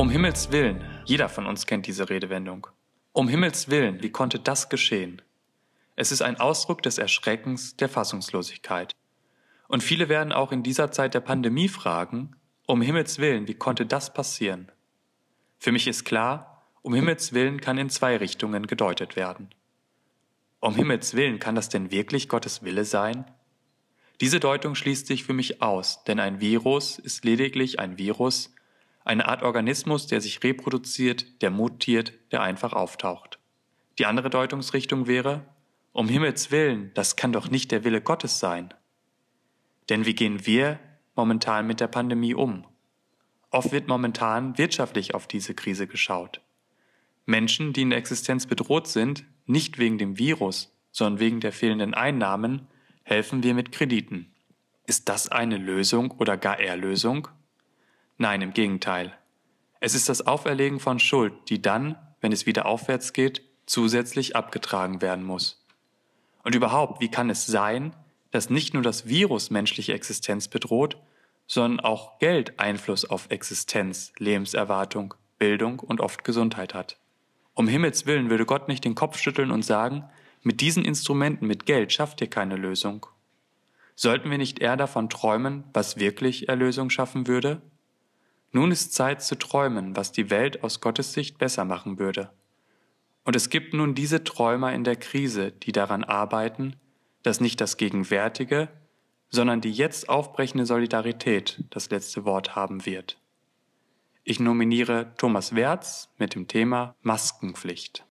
Um Himmels willen, jeder von uns kennt diese Redewendung. Um Himmels willen, wie konnte das geschehen? Es ist ein Ausdruck des Erschreckens, der Fassungslosigkeit. Und viele werden auch in dieser Zeit der Pandemie fragen, um Himmels willen, wie konnte das passieren? Für mich ist klar, um Himmels willen kann in zwei Richtungen gedeutet werden. Um Himmels willen kann das denn wirklich Gottes Wille sein? Diese Deutung schließt sich für mich aus, denn ein Virus ist lediglich ein Virus, eine Art Organismus, der sich reproduziert, der mutiert, der einfach auftaucht. Die andere Deutungsrichtung wäre, um Himmels willen, das kann doch nicht der Wille Gottes sein. Denn wie gehen wir momentan mit der Pandemie um? Oft wird momentan wirtschaftlich auf diese Krise geschaut. Menschen, die in der Existenz bedroht sind, nicht wegen dem Virus, sondern wegen der fehlenden Einnahmen, helfen wir mit Krediten. Ist das eine Lösung oder gar Erlösung? Nein, im Gegenteil. Es ist das Auferlegen von Schuld, die dann, wenn es wieder aufwärts geht, zusätzlich abgetragen werden muss. Und überhaupt, wie kann es sein, dass nicht nur das Virus menschliche Existenz bedroht, sondern auch Geld Einfluss auf Existenz, Lebenserwartung, Bildung und oft Gesundheit hat? Um Himmels willen würde Gott nicht den Kopf schütteln und sagen, mit diesen Instrumenten, mit Geld schafft ihr keine Lösung. Sollten wir nicht eher davon träumen, was wirklich Erlösung schaffen würde? Nun ist Zeit zu träumen, was die Welt aus Gottes Sicht besser machen würde. Und es gibt nun diese Träumer in der Krise, die daran arbeiten, dass nicht das Gegenwärtige, sondern die jetzt aufbrechende Solidarität das letzte Wort haben wird. Ich nominiere Thomas Wertz mit dem Thema Maskenpflicht.